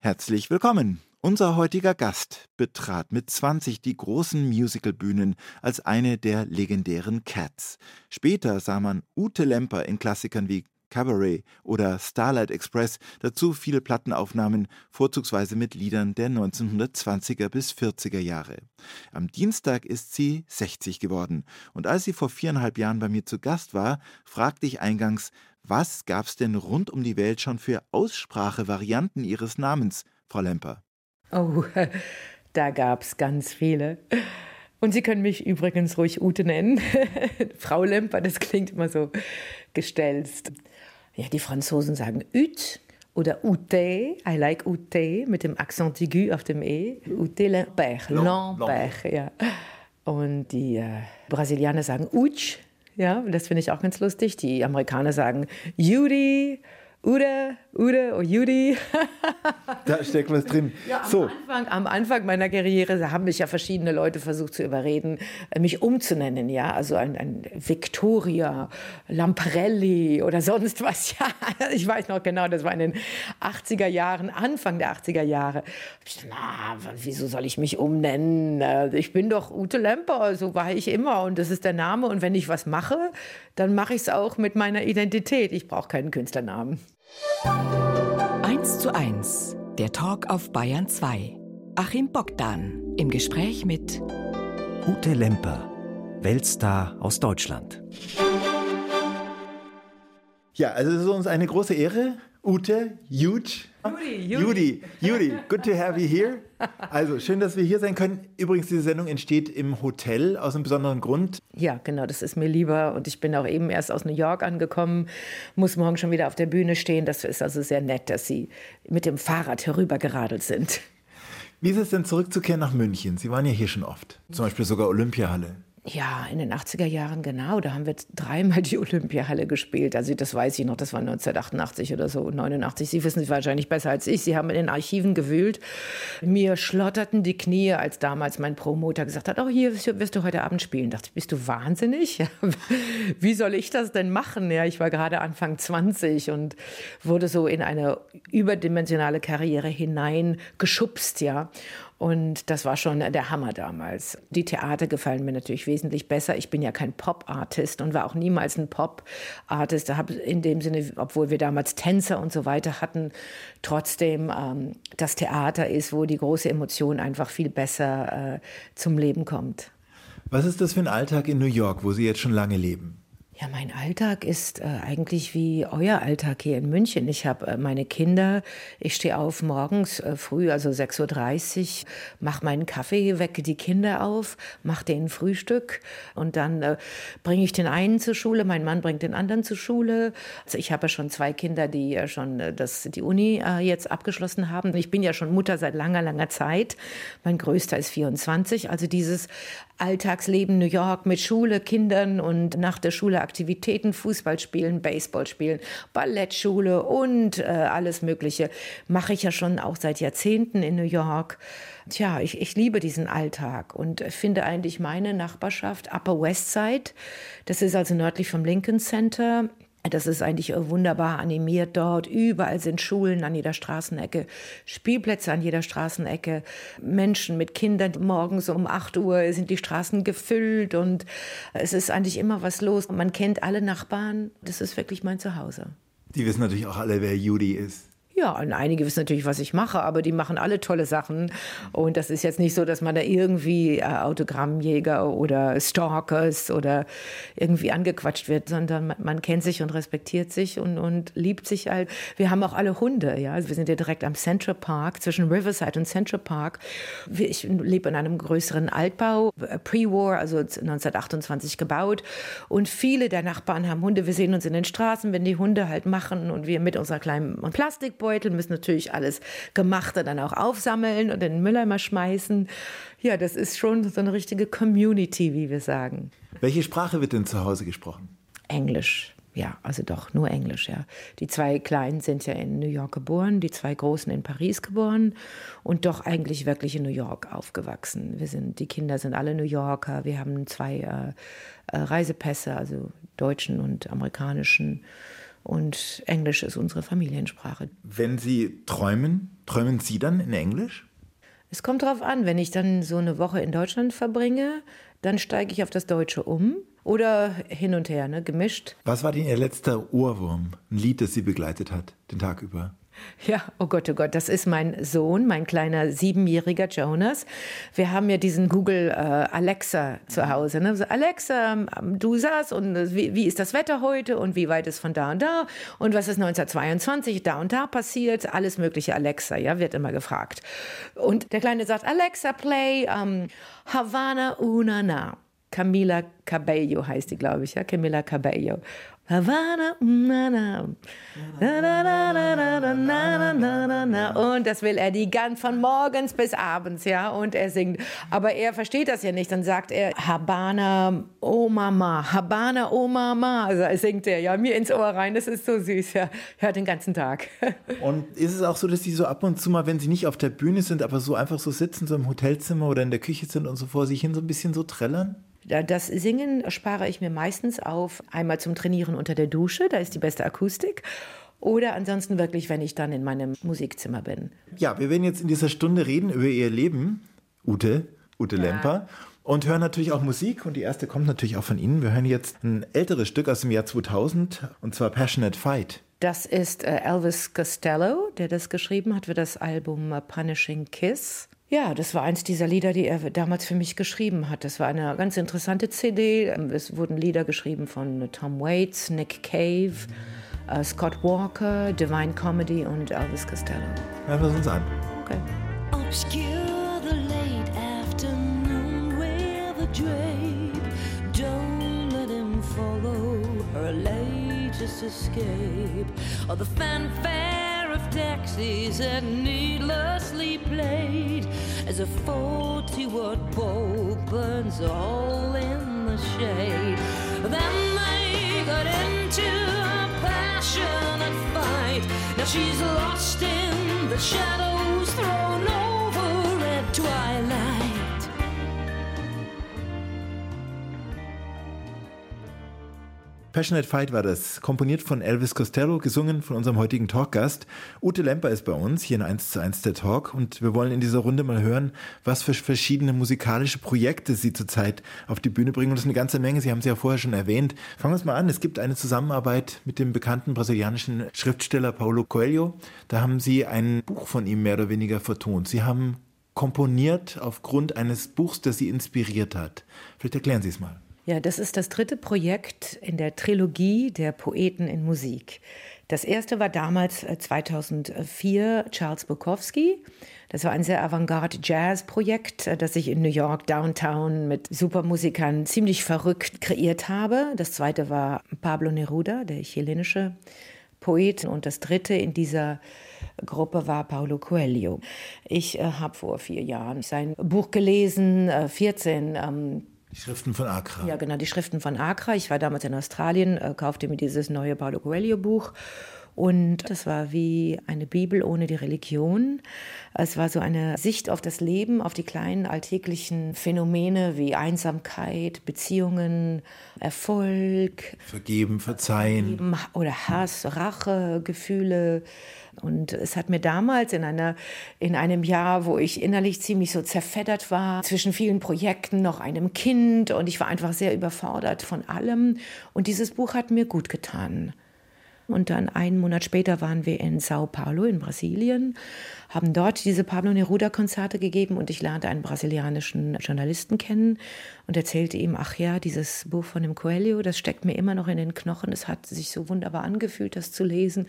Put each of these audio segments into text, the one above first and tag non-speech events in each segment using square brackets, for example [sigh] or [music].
Herzlich willkommen. Unser heutiger Gast betrat mit 20 die großen Musicalbühnen als eine der legendären Cats. Später sah man Ute Lemper in Klassikern wie Cabaret oder Starlight Express, dazu viele Plattenaufnahmen, vorzugsweise mit Liedern der 1920er bis 40er Jahre. Am Dienstag ist sie 60 geworden und als sie vor viereinhalb Jahren bei mir zu Gast war, fragte ich eingangs, was gab's denn rund um die Welt schon für Aussprachevarianten ihres Namens, Frau Lemper? Oh, [laughs] da gab's ganz viele. Und Sie können mich übrigens ruhig Ute nennen. [laughs] Frau Lemper, das klingt immer so gestelzt. Ja, die Franzosen sagen Ut oder Ute, I like Ute mit dem Akzent aigu auf dem E. Ute Lambert, Lambert, ja. Und die äh, Brasilianer sagen Uch, ja, das finde ich auch ganz lustig. Die Amerikaner sagen Judy Ude, Ude oder Judy. da steckt was drin. Ja, am, so. Anfang, am Anfang meiner Karriere haben mich ja verschiedene Leute versucht zu überreden, äh, mich umzunennen. Ja, also ein, ein Victoria, Lamparelli oder sonst was. Ja, [laughs] ich weiß noch genau, das war in den 80er Jahren, Anfang der 80er Jahre. Ich, na, wieso soll ich mich umnennen? Äh, ich bin doch Ute Lemper, so war ich immer und das ist der Name. Und wenn ich was mache, dann mache ich es auch mit meiner Identität. Ich brauche keinen Künstlernamen. 1 zu 1, der Talk auf Bayern 2. Achim Bogdan im Gespräch mit Ute Lemper, Weltstar aus Deutschland. Ja, also es ist uns eine große Ehre, Ute, huge. Judy, Judy, Judy, good to have you here. Also schön, dass wir hier sein können. Übrigens, diese Sendung entsteht im Hotel aus einem besonderen Grund. Ja, genau, das ist mir lieber. Und ich bin auch eben erst aus New York angekommen, muss morgen schon wieder auf der Bühne stehen. Das ist also sehr nett, dass Sie mit dem Fahrrad herübergeradelt sind. Wie ist es denn zurückzukehren nach München? Sie waren ja hier schon oft, zum Beispiel sogar Olympiahalle. Ja, in den 80er Jahren, genau. Da haben wir dreimal die Olympiahalle gespielt. Also das weiß ich noch, das war 1988 oder so, 89. Sie wissen es wahrscheinlich besser als ich. Sie haben in den Archiven gewühlt. Mir schlotterten die Knie, als damals mein Promoter gesagt hat, oh, hier wirst du heute Abend spielen. Da dachte ich, bist du wahnsinnig? [laughs] Wie soll ich das denn machen? Ja, ich war gerade Anfang 20 und wurde so in eine überdimensionale Karriere hineingeschubst, ja. Und das war schon der Hammer damals. Die Theater gefallen mir natürlich wesentlich besser. Ich bin ja kein Pop-Artist und war auch niemals ein Pop-Artist. Habe in dem Sinne, obwohl wir damals Tänzer und so weiter hatten, trotzdem ähm, das Theater ist, wo die große Emotion einfach viel besser äh, zum Leben kommt. Was ist das für ein Alltag in New York, wo Sie jetzt schon lange leben? Ja, mein Alltag ist äh, eigentlich wie euer Alltag hier in München. Ich habe äh, meine Kinder, ich stehe auf morgens äh, früh, also 6.30 Uhr, mache meinen Kaffee, wecke die Kinder auf, mache denen Frühstück und dann äh, bringe ich den einen zur Schule, mein Mann bringt den anderen zur Schule. Also ich habe ja schon zwei Kinder, die ja schon äh, das, die Uni äh, jetzt abgeschlossen haben. Ich bin ja schon Mutter seit langer, langer Zeit. Mein größter ist 24. Also dieses Alltagsleben New York mit Schule, Kindern und nach der Schule Aktivitäten, Fußball spielen, Baseball spielen, Ballettschule und äh, alles Mögliche mache ich ja schon auch seit Jahrzehnten in New York. Tja, ich, ich liebe diesen Alltag und finde eigentlich meine Nachbarschaft Upper West Side. Das ist also nördlich vom Lincoln Center. Das ist eigentlich wunderbar animiert dort. Überall sind Schulen an jeder Straßenecke, Spielplätze an jeder Straßenecke, Menschen mit Kindern. Morgens um 8 Uhr sind die Straßen gefüllt und es ist eigentlich immer was los. Man kennt alle Nachbarn. Das ist wirklich mein Zuhause. Die wissen natürlich auch alle, wer Judy ist. Ja, und einige wissen natürlich, was ich mache, aber die machen alle tolle Sachen. Und das ist jetzt nicht so, dass man da irgendwie äh, Autogrammjäger oder Stalkers oder irgendwie angequatscht wird, sondern man, man, kennt sich und respektiert sich und, und liebt sich halt. Wir haben auch alle Hunde, ja. Also wir sind ja direkt am Central Park, zwischen Riverside und Central Park. Ich lebe in einem größeren Altbau, äh, Pre-War, also 1928 gebaut. Und viele der Nachbarn haben Hunde. Wir sehen uns in den Straßen, wenn die Hunde halt machen und wir mit unserer kleinen Plastikboot Müllbeutel, müssen natürlich alles Gemachte dann auch aufsammeln und in den Mülleimer schmeißen. Ja, das ist schon so eine richtige Community, wie wir sagen. Welche Sprache wird denn zu Hause gesprochen? Englisch. Ja, also doch nur Englisch, ja. Die zwei Kleinen sind ja in New York geboren, die zwei Großen in Paris geboren und doch eigentlich wirklich in New York aufgewachsen. Wir sind, die Kinder sind alle New Yorker. Wir haben zwei äh, äh Reisepässe, also deutschen und amerikanischen. Und Englisch ist unsere Familiensprache. Wenn Sie träumen, träumen Sie dann in Englisch? Es kommt darauf an, wenn ich dann so eine Woche in Deutschland verbringe, dann steige ich auf das Deutsche um oder hin und her, ne, gemischt. Was war denn Ihr letzter Ohrwurm? Ein Lied, das Sie begleitet hat, den Tag über? Ja, oh Gott, oh Gott, das ist mein Sohn, mein kleiner siebenjähriger Jonas. Wir haben ja diesen Google äh, Alexa zu Hause. Ne? So, Alexa, ähm, du sagst, und äh, wie, wie, ist das Wetter heute und wie weit ist von da und da und was ist 1922 da und da passiert? Alles mögliche Alexa, ja, wird immer gefragt. Und der Kleine sagt, Alexa, play um, Havana Una Na. Camila Cabello heißt die, glaube ich, ja, Camila Cabello. Havana, und das will er die ganz von morgens bis abends, ja, und er singt. Aber er versteht das ja nicht, dann sagt er Habana, oh Mama, Habana, oh Mama, also singt er ja mir ins Ohr rein, das ist so süß, ja, hört den ganzen Tag. [laughs] Und ist es auch so, dass die so ab und zu mal, wenn sie nicht auf der Bühne sind, aber so einfach so sitzen, so im Hotelzimmer oder in der Küche sind und so vor sich hin so ein bisschen so trällern? Das Singen spare ich mir meistens auf, einmal zum Trainieren unter der Dusche, da ist die beste Akustik. Oder ansonsten wirklich, wenn ich dann in meinem Musikzimmer bin. Ja, wir werden jetzt in dieser Stunde reden über ihr Leben, Ute, Ute ja. Lemper. Und hören natürlich auch Musik und die erste kommt natürlich auch von Ihnen. Wir hören jetzt ein älteres Stück aus dem Jahr 2000 und zwar Passionate Fight. Das ist äh, Elvis Costello, der das geschrieben hat für das Album äh, Punishing Kiss. Ja, das war eins dieser Lieder, die er damals für mich geschrieben hat. Das war eine ganz interessante CD. Es wurden Lieder geschrieben von Tom Waits, Nick Cave, uh, Scott Walker, Divine Comedy und Elvis Costello. Hören wir uns an. Okay. Obscure the late afternoon with a drape. Don't let him follow her latest escape. Or the fanfare taxis that needlessly played as a 40 watt bulb burns a hole in the shade. Then they got into a passionate fight. Now she's lost in the shadows thrown over Passionate Fight war das, komponiert von Elvis Costello, gesungen von unserem heutigen Talkgast. Ute Lemper ist bei uns, hier in 1 zu 1 der Talk. Und wir wollen in dieser Runde mal hören, was für verschiedene musikalische Projekte Sie zurzeit auf die Bühne bringen. Und das ist eine ganze Menge, Sie haben es ja vorher schon erwähnt. Fangen wir es mal an. Es gibt eine Zusammenarbeit mit dem bekannten brasilianischen Schriftsteller Paulo Coelho. Da haben Sie ein Buch von ihm mehr oder weniger vertont. Sie haben komponiert aufgrund eines Buchs, das Sie inspiriert hat. Vielleicht erklären Sie es mal. Ja, das ist das dritte Projekt in der Trilogie der Poeten in Musik. Das erste war damals 2004 äh, Charles Bukowski. Das war ein sehr Avantgarde-Jazz-Projekt, äh, das ich in New York Downtown mit Supermusikern ziemlich verrückt kreiert habe. Das zweite war Pablo Neruda, der chilenische Poet. Und das dritte in dieser Gruppe war Paulo Coelho. Ich äh, habe vor vier Jahren sein Buch gelesen, äh, 14 ähm, die Schriften von Accra. Ja, genau, die Schriften von Accra. Ich war damals in Australien, äh, kaufte mir dieses neue Paulo Coelho Buch. Und das war wie eine Bibel ohne die Religion. Es war so eine Sicht auf das Leben, auf die kleinen alltäglichen Phänomene wie Einsamkeit, Beziehungen, Erfolg. Vergeben, verzeihen. Oder Hass, Rache, Gefühle. Und es hat mir damals in, einer, in einem Jahr, wo ich innerlich ziemlich so zerfeddert war, zwischen vielen Projekten, noch einem Kind und ich war einfach sehr überfordert von allem. Und dieses Buch hat mir gut getan. Und dann einen Monat später waren wir in Sao Paulo in Brasilien, haben dort diese Pablo Neruda-Konzerte gegeben und ich lernte einen brasilianischen Journalisten kennen und erzählte ihm, ach ja, dieses Buch von dem Coelho, das steckt mir immer noch in den Knochen. Es hat sich so wunderbar angefühlt, das zu lesen.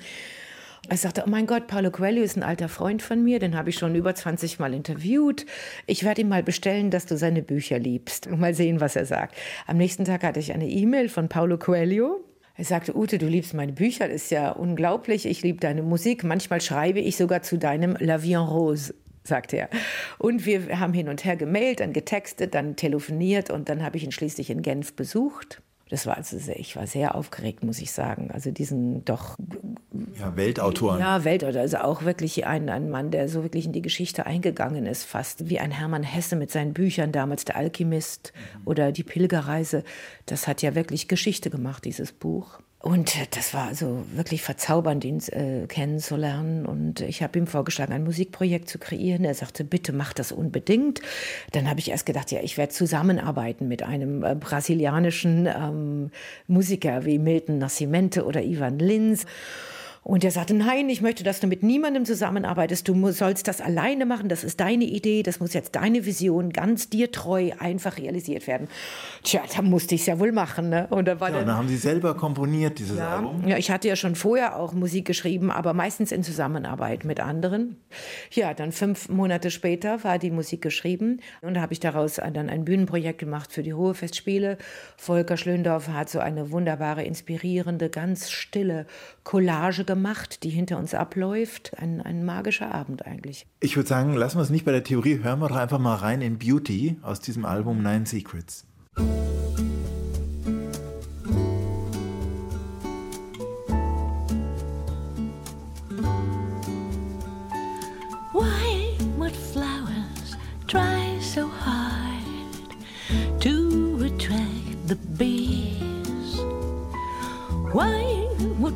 Ich sagte, oh mein Gott, Paulo Coelho ist ein alter Freund von mir, den habe ich schon über 20 Mal interviewt. Ich werde ihm mal bestellen, dass du seine Bücher liebst mal sehen, was er sagt. Am nächsten Tag hatte ich eine E-Mail von Paulo Coelho. Er sagte, Ute, du liebst meine Bücher, das ist ja unglaublich. Ich liebe deine Musik. Manchmal schreibe ich sogar zu deinem La Vie en Rose sagte er. Und wir haben hin und her gemailt, dann getextet, dann telefoniert und dann habe ich ihn schließlich in Genf besucht. Das war also sehr, ich war sehr aufgeregt, muss ich sagen. Also diesen doch. Ja, Weltautoren. Ja, Weltautor. Also auch wirklich ein, ein Mann, der so wirklich in die Geschichte eingegangen ist, fast wie ein Hermann Hesse mit seinen Büchern, damals Der Alchemist mhm. oder Die Pilgerreise. Das hat ja wirklich Geschichte gemacht, dieses Buch. Und das war also wirklich verzaubernd, ihn äh, kennenzulernen. Und ich habe ihm vorgeschlagen, ein Musikprojekt zu kreieren. Er sagte, bitte mach das unbedingt. Dann habe ich erst gedacht, ja, ich werde zusammenarbeiten mit einem äh, brasilianischen ähm, Musiker wie Milton Nascimento oder Ivan Lins. Und er sagte, nein, ich möchte, dass du mit niemandem zusammenarbeitest. Du sollst das alleine machen. Das ist deine Idee. Das muss jetzt deine Vision ganz dir treu einfach realisiert werden. Tja, da musste ich es ja wohl machen. Ne? Und da war ja, dann, dann haben Sie selber komponiert, dieses ja, Album? Ja, ich hatte ja schon vorher auch Musik geschrieben, aber meistens in Zusammenarbeit mit anderen. Ja, dann fünf Monate später war die Musik geschrieben. Und da habe ich daraus dann ein Bühnenprojekt gemacht für die Ruhefestspiele. Volker Schlöndorff hat so eine wunderbare, inspirierende, ganz stille Collage gemacht, die hinter uns abläuft. Ein, ein magischer Abend eigentlich. Ich würde sagen, lassen wir es nicht bei der Theorie, hören wir doch einfach mal rein in Beauty aus diesem Album Nine Secrets.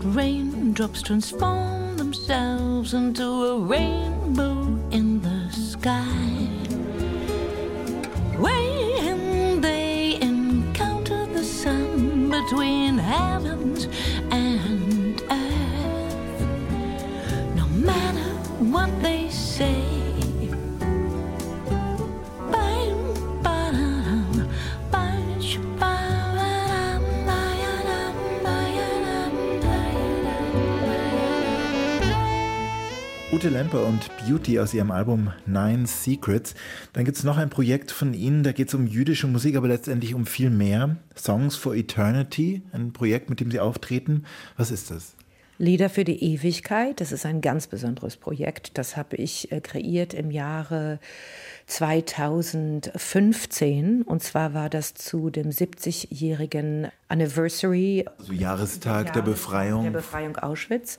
Raindrops transform themselves into a rainbow in the sky? When they encounter the sun between heavens Ute Lemper und Beauty aus ihrem Album Nine Secrets. Dann gibt es noch ein Projekt von Ihnen, da geht es um jüdische Musik, aber letztendlich um viel mehr. Songs for Eternity, ein Projekt, mit dem Sie auftreten. Was ist das? Lieder für die Ewigkeit, das ist ein ganz besonderes Projekt. Das habe ich äh, kreiert im Jahre 2015. Und zwar war das zu dem 70-jährigen Anniversary. Also Jahrestag der Befreiung. Der Befreiung Auschwitz.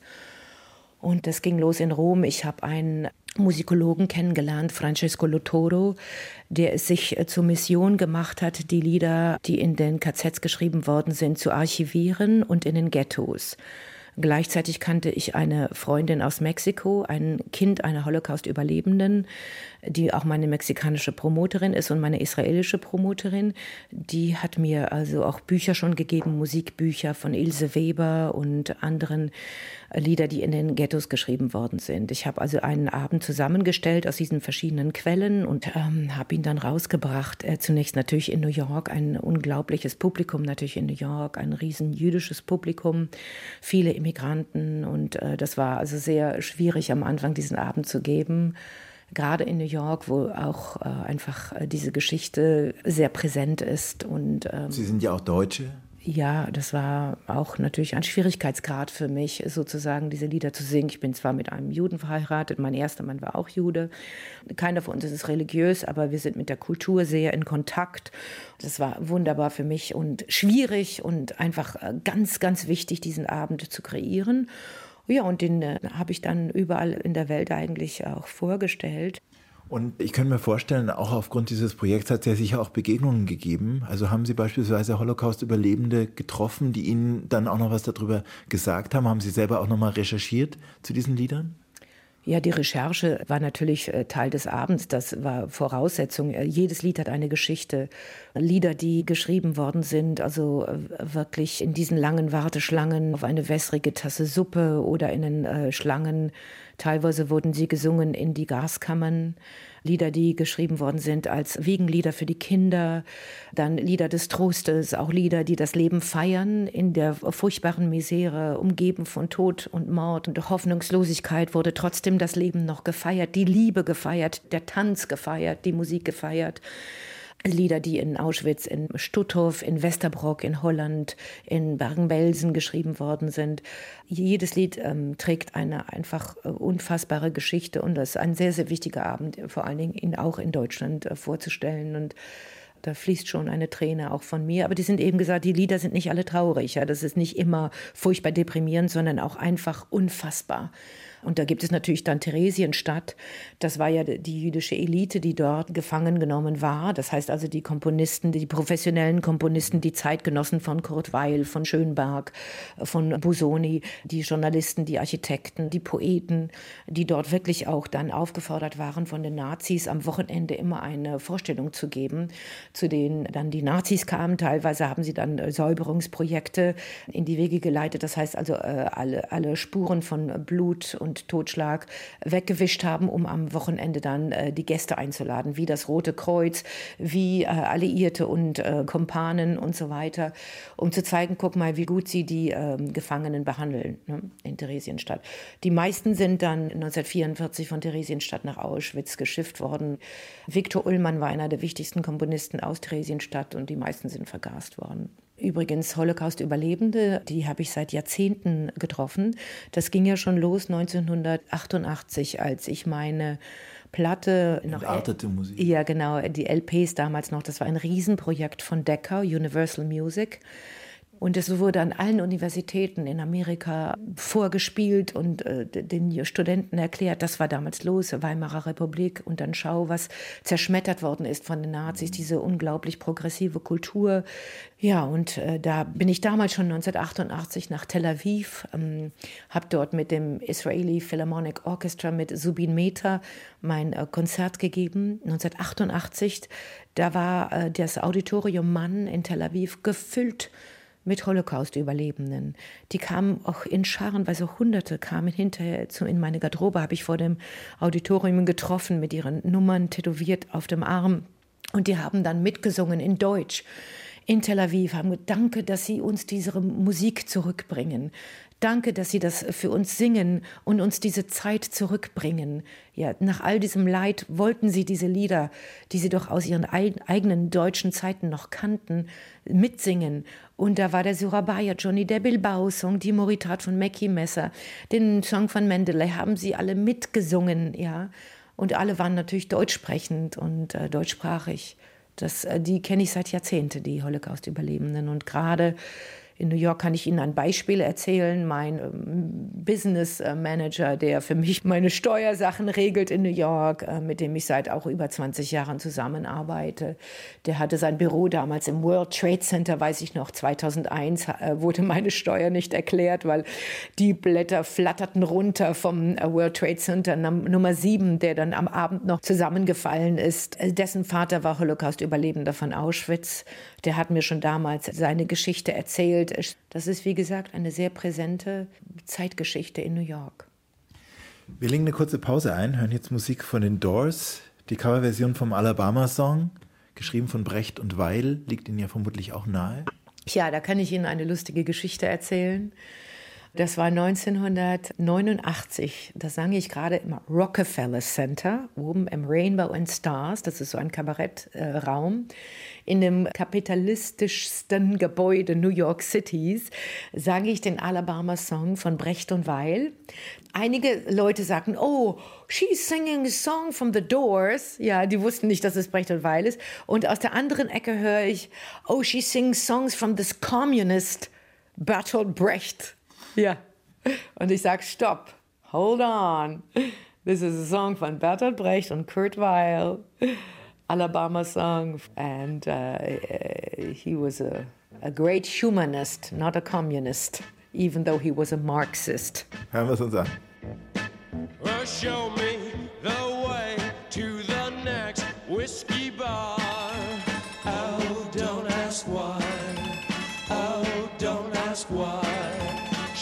Und das ging los in Rom. Ich habe einen Musikologen kennengelernt, Francesco Lotoro, der es sich äh, zur Mission gemacht hat, die Lieder, die in den KZs geschrieben worden sind, zu archivieren und in den Ghettos. Gleichzeitig kannte ich eine Freundin aus Mexiko, ein Kind einer Holocaust-Überlebenden, die auch meine mexikanische Promoterin ist und meine israelische Promoterin. Die hat mir also auch Bücher schon gegeben, Musikbücher von Ilse Weber und anderen Lieder, die in den Ghettos geschrieben worden sind. Ich habe also einen Abend zusammengestellt aus diesen verschiedenen Quellen und ähm, habe ihn dann rausgebracht. Äh, zunächst natürlich in New York, ein unglaubliches Publikum natürlich in New York, ein riesen jüdisches Publikum, viele Immigranten und äh, das war also sehr schwierig am Anfang diesen Abend zu geben gerade in New York, wo auch äh, einfach äh, diese Geschichte sehr präsent ist. Und, ähm, Sie sind ja auch Deutsche. Ja, das war auch natürlich ein Schwierigkeitsgrad für mich, sozusagen diese Lieder zu singen. Ich bin zwar mit einem Juden verheiratet, mein erster Mann war auch Jude. Keiner von uns ist religiös, aber wir sind mit der Kultur sehr in Kontakt. Das war wunderbar für mich und schwierig und einfach äh, ganz, ganz wichtig, diesen Abend zu kreieren. Ja, und den äh, habe ich dann überall in der Welt eigentlich auch vorgestellt. Und ich könnte mir vorstellen, auch aufgrund dieses Projekts hat es ja sicher auch Begegnungen gegeben. Also haben Sie beispielsweise Holocaust-Überlebende getroffen, die Ihnen dann auch noch was darüber gesagt haben? Haben Sie selber auch noch mal recherchiert zu diesen Liedern? Ja, die Recherche war natürlich äh, Teil des Abends. Das war Voraussetzung. Äh, jedes Lied hat eine Geschichte. Lieder, die geschrieben worden sind, also äh, wirklich in diesen langen Warteschlangen auf eine wässrige Tasse Suppe oder in den Schlangen Teilweise wurden sie gesungen in die Gaskammern. Lieder, die geschrieben worden sind als Wiegenlieder für die Kinder, dann Lieder des Trostes, auch Lieder, die das Leben feiern in der furchtbaren Misere, umgeben von Tod und Mord und Hoffnungslosigkeit wurde trotzdem das Leben noch gefeiert, die Liebe gefeiert, der Tanz gefeiert, die Musik gefeiert. Lieder, die in Auschwitz, in Stutthof, in Westerbrock, in Holland, in Bergen-Belsen geschrieben worden sind. Jedes Lied ähm, trägt eine einfach äh, unfassbare Geschichte und das ist ein sehr, sehr wichtiger Abend, vor allen Dingen ihn auch in Deutschland äh, vorzustellen und da fließt schon eine Träne auch von mir. Aber die sind eben gesagt, die Lieder sind nicht alle traurig. Ja? Das ist nicht immer furchtbar deprimierend, sondern auch einfach unfassbar Und da gibt es natürlich dann Theresienstadt. Das war ja die jüdische Elite, die dort gefangen genommen war. Das heißt also die Komponisten, die professionellen Komponisten, die Zeitgenossen von Kurt Weil, von Schönberg, von Busoni, die Journalisten, die Architekten, die Poeten, die dort wirklich auch dann aufgefordert waren von den Nazis am Wochenende immer eine Vorstellung zu geben, zu denen dann die Nazis kamen. Teilweise haben sie dann Säuberungsprojekte in die Wege geleitet. Das heißt also äh, alle, alle Spuren von Blut und und Totschlag weggewischt haben, um am Wochenende dann äh, die Gäste einzuladen, wie das Rote Kreuz, wie äh, Alliierte und äh, Kompanen und so weiter, um zu zeigen, guck mal, wie gut sie die ähm, Gefangenen behandeln ne, in Theresienstadt. Die meisten sind dann 1944 von Theresienstadt nach Auschwitz geschifft worden. Viktor Ullmann war einer der wichtigsten Komponisten aus Theresienstadt und die meisten sind vergast worden. Übrigens Holocaust-Überlebende, die habe ich seit Jahrzehnten getroffen. Das ging ja schon los 1988, als ich meine Platte noch Entartete Musik. Ja, genau, die LPs damals noch. Das war ein Riesenprojekt von Decca, Universal Music. Und es wurde an allen Universitäten in Amerika vorgespielt und äh, den Studenten erklärt, das war damals los, Weimarer Republik. Und dann schau, was zerschmettert worden ist von den Nazis, diese unglaublich progressive Kultur. Ja, und äh, da bin ich damals schon 1988 nach Tel Aviv, ähm, habe dort mit dem Israeli Philharmonic Orchestra, mit Subin Mehta, mein äh, Konzert gegeben. 1988, da war äh, das Auditorium Mann in Tel Aviv gefüllt mit Holocaust-Überlebenden. Die kamen auch in Scharen, weil so Hunderte kamen hinterher zu, in meine Garderobe, habe ich vor dem Auditorium getroffen mit ihren Nummern tätowiert auf dem Arm. Und die haben dann mitgesungen in Deutsch in Tel Aviv, haben gesagt, dass Sie uns diese Musik zurückbringen. Danke, dass Sie das für uns singen und uns diese Zeit zurückbringen. Ja, nach all diesem Leid wollten Sie diese Lieder, die Sie doch aus Ihren eigenen deutschen Zeiten noch kannten, mitsingen. Und da war der Surabaya, Johnny der Bilbao-Song, die Moritat von Mackie Messer, den Song von Mendeley haben Sie alle mitgesungen, ja. Und alle waren natürlich deutschsprechend und äh, deutschsprachig. Das, äh, die kenne ich seit Jahrzehnten, die Holocaust-Überlebenden. Und gerade in New York kann ich Ihnen ein Beispiel erzählen. Mein ähm, Business Manager, der für mich meine Steuersachen regelt in New York, äh, mit dem ich seit auch über 20 Jahren zusammenarbeite, der hatte sein Büro damals im World Trade Center, weiß ich noch, 2001 äh, wurde meine Steuer nicht erklärt, weil die Blätter flatterten runter vom äh, World Trade Center Nummer 7, der dann am Abend noch zusammengefallen ist. Dessen Vater war Holocaust-Überlebender von Auschwitz. Der hat mir schon damals seine Geschichte erzählt. Das ist, wie gesagt, eine sehr präsente Zeitgeschichte in New York. Wir legen eine kurze Pause ein, hören jetzt Musik von den Doors, die Coverversion vom Alabama-Song, geschrieben von Brecht und Weil, liegt Ihnen ja vermutlich auch nahe. Ja, da kann ich Ihnen eine lustige Geschichte erzählen. Das war 1989. Da sang ich gerade im Rockefeller Center, oben im Rainbow and Stars. Das ist so ein Kabarettraum. in dem kapitalistischsten Gebäude New York Cities sang ich den Alabama-Song von Brecht und Weil. Einige Leute sagten, oh, she's singing a song from the Doors. Ja, die wussten nicht, dass es Brecht und Weil ist. Und aus der anderen Ecke höre ich, oh, she sings songs from this communist Bertolt Brecht. Ja. Und ich sage, stopp, hold on. This is a song von Bertolt Brecht und Kurt Weill, Alabama song. And uh, he was a, a great humanist, not a communist, even though he was a Marxist. Hören wir es uns an. Well, show me the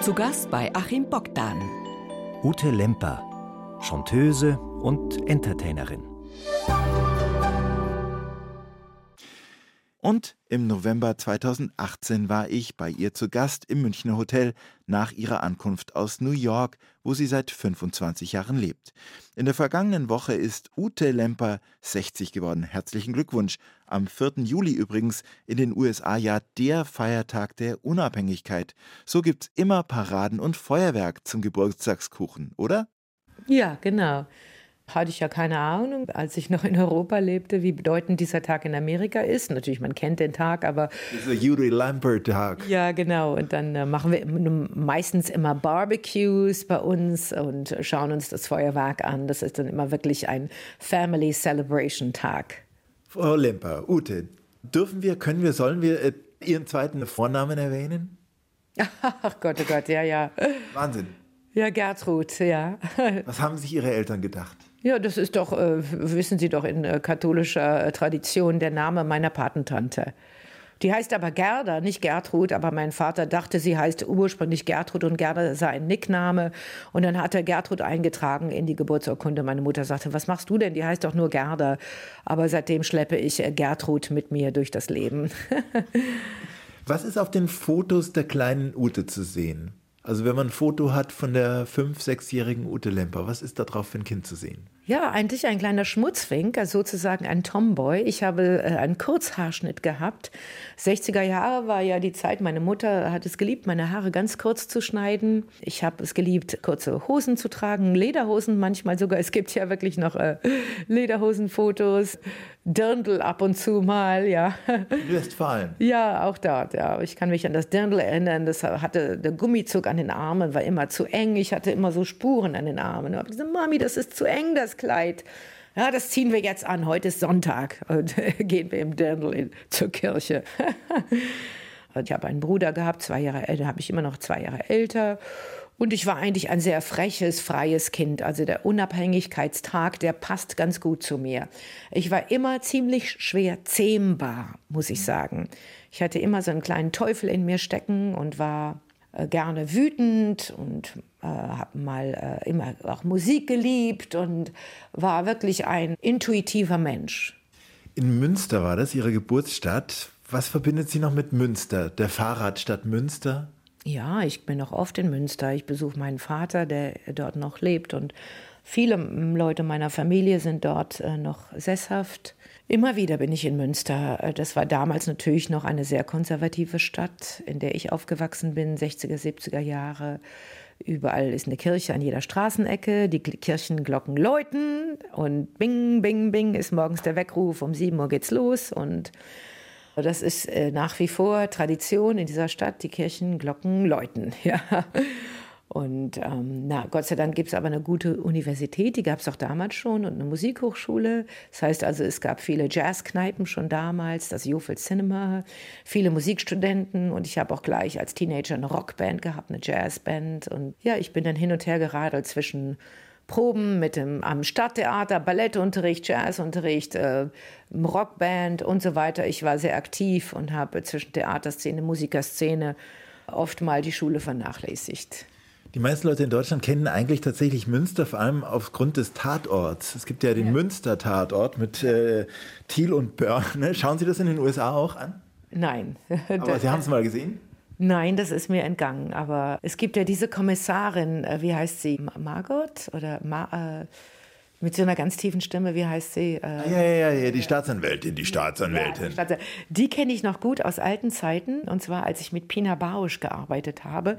Zu Gast bei Achim Bogdan. Ute Lemper, Chanteuse und Entertainerin. Und im November 2018 war ich bei ihr zu Gast im Münchner Hotel nach ihrer Ankunft aus New York, wo sie seit 25 Jahren lebt. In der vergangenen Woche ist Ute Lemper 60 geworden. Herzlichen Glückwunsch. Am 4. Juli übrigens in den USA ja der Feiertag der Unabhängigkeit. So gibt's immer Paraden und Feuerwerk zum Geburtstagskuchen, oder? Ja, genau. Hatte ich ja keine Ahnung, als ich noch in Europa lebte, wie bedeutend dieser Tag in Amerika ist. Natürlich, man kennt den Tag, aber Dieser Yuri Lambert Tag. ja, genau. Und dann äh, machen wir meistens immer Barbecues bei uns und schauen uns das Feuerwerk an. Das ist dann immer wirklich ein Family Celebration Tag. Frau Lemper, Ute, dürfen wir, können wir, sollen wir äh, Ihren zweiten Vornamen erwähnen? [laughs] Ach Gott, oh Gott, ja, ja. Wahnsinn. Ja, Gertrud, ja. Was haben sich Ihre Eltern gedacht? Ja, das ist doch, äh, wissen Sie doch, in äh, katholischer äh, Tradition der Name meiner Patentante. Die heißt aber Gerda, nicht Gertrud, aber mein Vater dachte, sie heißt ursprünglich Gertrud und Gerda sei ein Nickname. Und dann hat er Gertrud eingetragen in die Geburtsurkunde. Meine Mutter sagte, was machst du denn? Die heißt doch nur Gerda. Aber seitdem schleppe ich äh, Gertrud mit mir durch das Leben. [laughs] Was ist auf den Fotos der kleinen Ute zu sehen? Also wenn man ein Foto hat von der fünf-, sechsjährigen Ute Lemper, was ist da drauf für ein Kind zu sehen? Ja, eigentlich ein kleiner Schmutzfink, also sozusagen ein Tomboy. Ich habe äh, einen Kurzhaarschnitt gehabt. 60er Jahre war ja die Zeit, meine Mutter hat es geliebt, meine Haare ganz kurz zu schneiden. Ich habe es geliebt, kurze Hosen zu tragen, Lederhosen manchmal sogar. Es gibt ja wirklich noch äh, Lederhosenfotos, Dirndl ab und zu mal, ja. In Westfalen. Ja, auch dort, ja. Ich kann mich an das Dirndl erinnern. Das hatte der Gummizug an den Armen, war immer zu eng. Ich hatte immer so Spuren an den Armen. Ich habe gesagt, Mami, das ist zu eng, das Kleid. Ja, das ziehen wir jetzt an. Heute ist Sonntag [laughs] und gehen wir im Dirndl in, zur Kirche. [laughs] Ich habe einen Bruder gehabt, zwei Jahre älter, habe ich immer noch zwei Jahre älter. Und ich war eigentlich ein sehr freches, freies Kind. Also der Unabhängigkeitstag, der passt ganz gut zu mir. Ich war immer ziemlich schwer zähmbar, muss ich sagen. Ich hatte immer so einen kleinen Teufel in mir stecken und war äh, gerne wütend und äh, habe mal äh, immer auch Musik geliebt und war wirklich ein intuitiver Mensch. In Münster war das, Ihre Geburtsstadt. Was verbindet Sie noch mit Münster? Der Fahrradstadt Münster? Ja, ich bin noch oft in Münster. Ich besuche meinen Vater, der dort noch lebt. Und viele Leute meiner Familie sind dort äh, noch sesshaft. Immer wieder bin ich in Münster. Äh, Das war damals natürlich noch eine sehr konservative Stadt, in der ich aufgewachsen bin, 60er, 70er Jahre. Überall ist eine Kirche an jeder Straßenecke. Die Gl- Kirchenglocken läuten und bing, bing, bing ist morgens der Weckruf. Um 7 Uhr geht's los und das ist äh, nach wie vor Tradition in dieser Stadt, die Kirchenglocken läuten. [laughs] Ja. Und ähm, na, Gott sei Dank gibt es aber eine gute Universität, die gab es auch damals schon, und eine Musikhochschule. Das heißt also, es gab viele Jazzkneipen schon damals, das Jofel Cinema, viele Musikstudenten und ich habe auch gleich als Teenager eine Rockband gehabt, eine Jazzband. Und ja, ich bin dann hin und her geradelt zwischen Proben mit dem am Stadttheater, Ballettunterricht, Jazzunterricht, äh, Rockband und so weiter. Ich war sehr aktiv und habe zwischen Theaterszene, Musikerszene oft mal die Schule vernachlässigt. Die meisten Leute in Deutschland kennen eigentlich tatsächlich Münster, vor allem aufgrund des Tatorts. Es gibt ja den Münster-Tatort mit äh, Thiel und Börne. Schauen Sie das in den USA auch an? Nein. [laughs] Aber Sie haben es mal gesehen? Nein, das ist mir entgangen. Aber es gibt ja diese Kommissarin, äh, wie heißt sie? Ma- Margot? Oder Ma äh, mit so einer ganz tiefen Stimme, wie heißt sie? Äh, Ja, ja, ja, ja, die Staatsanwältin, die Staatsanwältin. Warte, Die kenne ich noch gut aus alten Zeiten. Und zwar, als ich mit Pina Bausch gearbeitet habe.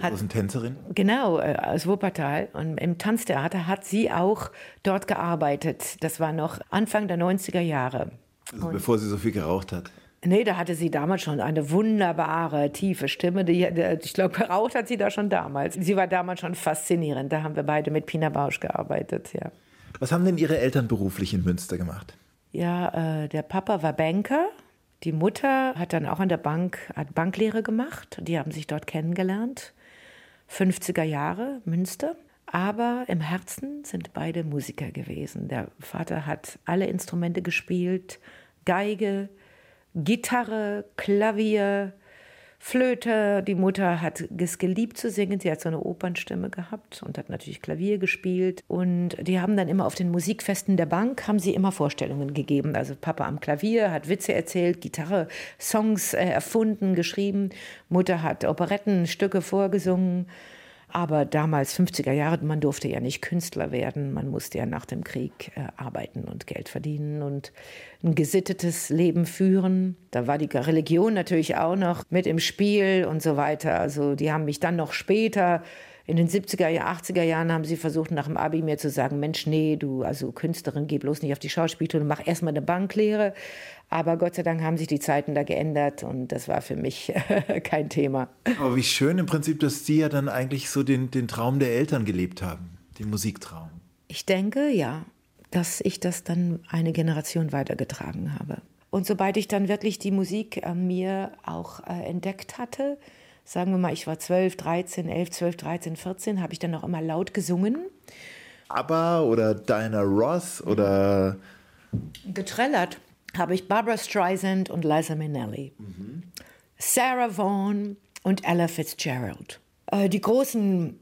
Hat, Großen Tänzerin. Genau, äh, aus Wuppertal. Und im Tanztheater hat sie auch dort gearbeitet. Das war noch Anfang der 90er Jahre. Also bevor sie so viel geraucht hat. Nee, da hatte sie damals schon eine wunderbare, tiefe Stimme. Die, die, ich glaube, geraucht hat sie da schon damals. Sie war damals schon faszinierend. Da haben wir beide mit Pina Bausch gearbeitet, ja. Was haben denn Ihre Eltern beruflich in Münster gemacht? Ja, äh, der Papa war Banker. Die Mutter hat dann auch an der Bank, hat Banklehre gemacht. Die haben sich dort kennengelernt. 50er Jahre, Münster. Aber im Herzen sind beide Musiker gewesen. Der Vater hat alle Instrumente gespielt. Geige, Gitarre, Klavier, Flöte. Die Mutter hat es geliebt zu singen. Sie hat so eine Opernstimme gehabt und hat natürlich Klavier gespielt. Und die haben dann immer auf den Musikfesten der Bank, haben sie immer Vorstellungen gegeben. Also Papa am Klavier hat Witze erzählt, Gitarre, Songs äh, erfunden, geschrieben. Mutter hat Operettenstücke vorgesungen. Aber damals, 50er Jahre, man durfte ja nicht Künstler werden. Man musste ja nach dem Krieg äh, arbeiten und Geld verdienen und ein gesittetes Leben führen. Da war die Religion natürlich auch noch mit im Spiel und so weiter. Also die haben mich dann noch später in den 70er, 80er Jahren haben sie versucht, nach dem Abi mir zu sagen, Mensch, nee, du, also Künstlerin, geh bloß nicht auf die Schauspielschule, mach erstmal eine Banklehre. Aber Gott sei Dank haben sich die Zeiten da geändert und das war für mich [laughs] kein Thema. Aber wie schön im Prinzip, dass Sie ja dann eigentlich so den, den Traum der Eltern gelebt haben, den Musiktraum. Ich denke, ja, dass ich das dann eine Generation weitergetragen habe. Und sobald ich dann wirklich die Musik an mir auch äh, entdeckt hatte, sagen wir mal, ich war 12, 13, 11, 12, 13, 14, habe ich dann auch immer laut gesungen. ABBA oder Diana Ross oder Getrellert habe ich Barbara Streisand und Liza Minnelli. Sarah Vaughan und Ella Fitzgerald. Äh, die großen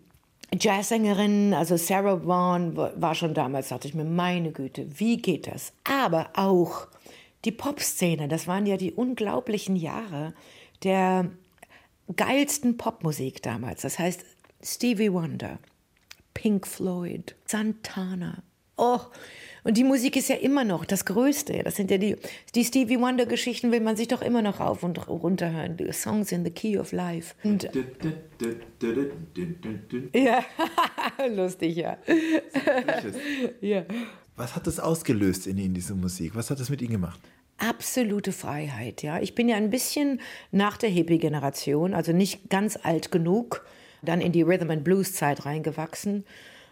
Jazzsängerinnen, also Sarah Vaughan wa- war schon damals, dachte ich mir, meine Güte, wie geht das? Aber auch die Popszene, das waren ja die unglaublichen Jahre der geilsten Popmusik damals. Das heißt Stevie Wonder, Pink Floyd, Santana. Oh, und die Musik ist ja immer noch das Größte. Das sind ja die, die Stevie Wonder-Geschichten, will man sich doch immer noch rauf und runter hören. Die Songs in the Key of Life. Und, ja, [laughs] lustig, ja. ja. Was hat das ausgelöst in Ihnen, diese Musik? Was hat das mit Ihnen gemacht? Absolute Freiheit, ja. Ich bin ja ein bisschen nach der Hippie-Generation, also nicht ganz alt genug, dann in die Rhythm and Blues Zeit reingewachsen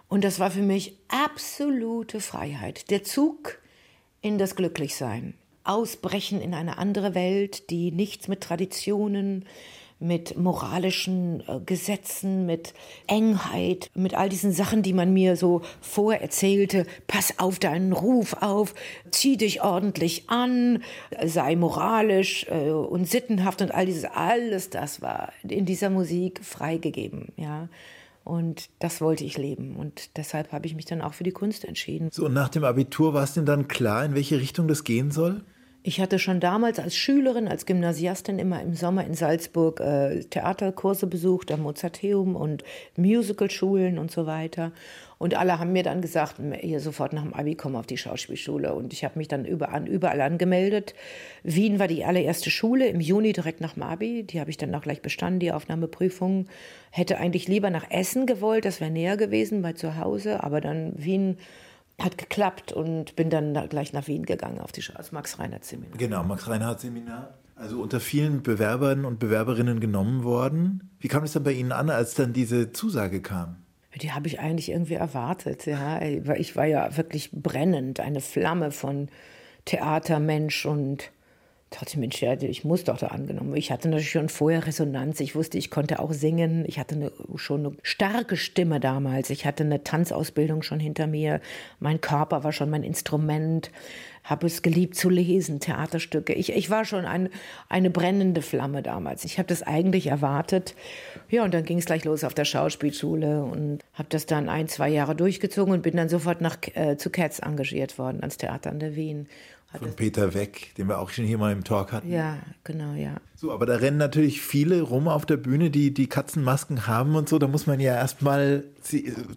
und das war für mich absolute Freiheit. Der Zug in das Glücklichsein, ausbrechen in eine andere Welt, die nichts mit Traditionen, mit moralischen äh, Gesetzen, mit Engheit, mit all diesen Sachen, die man mir so vorerzählte. Pass auf deinen Ruf auf, zieh dich ordentlich an, sei moralisch äh, und sittenhaft und all dieses, alles das war in dieser Musik freigegeben, ja. Und das wollte ich leben. Und deshalb habe ich mich dann auch für die Kunst entschieden. So, und nach dem Abitur war es denn dann klar, in welche Richtung das gehen soll? Ich hatte schon damals als Schülerin, als Gymnasiastin immer im Sommer in Salzburg äh, Theaterkurse besucht, am Mozarteum und Musicalschulen und so weiter. Und alle haben mir dann gesagt, hier sofort nach dem Abi komm auf die Schauspielschule. Und ich habe mich dann überall, überall angemeldet. Wien war die allererste Schule im Juni direkt nach dem Abi. Die habe ich dann auch gleich bestanden, die Aufnahmeprüfung. Hätte eigentlich lieber nach Essen gewollt, das wäre näher gewesen bei zu Hause. Aber dann Wien hat geklappt und bin dann da gleich nach Wien gegangen auf die als Max-Reinhardt-Seminar. Genau, Max-Reinhardt-Seminar. Also unter vielen Bewerbern und Bewerberinnen genommen worden. Wie kam es dann bei Ihnen an, als dann diese Zusage kam? Die habe ich eigentlich irgendwie erwartet. Ja. Ich war ja wirklich brennend, eine Flamme von Theatermensch und dachte, Mensch, ja, ich muss doch da angenommen. Ich hatte natürlich schon vorher Resonanz. Ich wusste, ich konnte auch singen. Ich hatte eine, schon eine starke Stimme damals. Ich hatte eine Tanzausbildung schon hinter mir. Mein Körper war schon mein Instrument. Habe es geliebt zu lesen, Theaterstücke. Ich, ich war schon ein, eine brennende Flamme damals. Ich habe das eigentlich erwartet. Ja, und dann ging es gleich los auf der Schauspielschule und habe das dann ein, zwei Jahre durchgezogen und bin dann sofort nach, äh, zu Cats engagiert worden, ans Theater an der Wien. Von Peter Weck, den wir auch schon hier mal im Talk hatten. Ja, genau, ja. So, aber da rennen natürlich viele rum auf der Bühne, die die Katzenmasken haben und so. Da muss man ja erstmal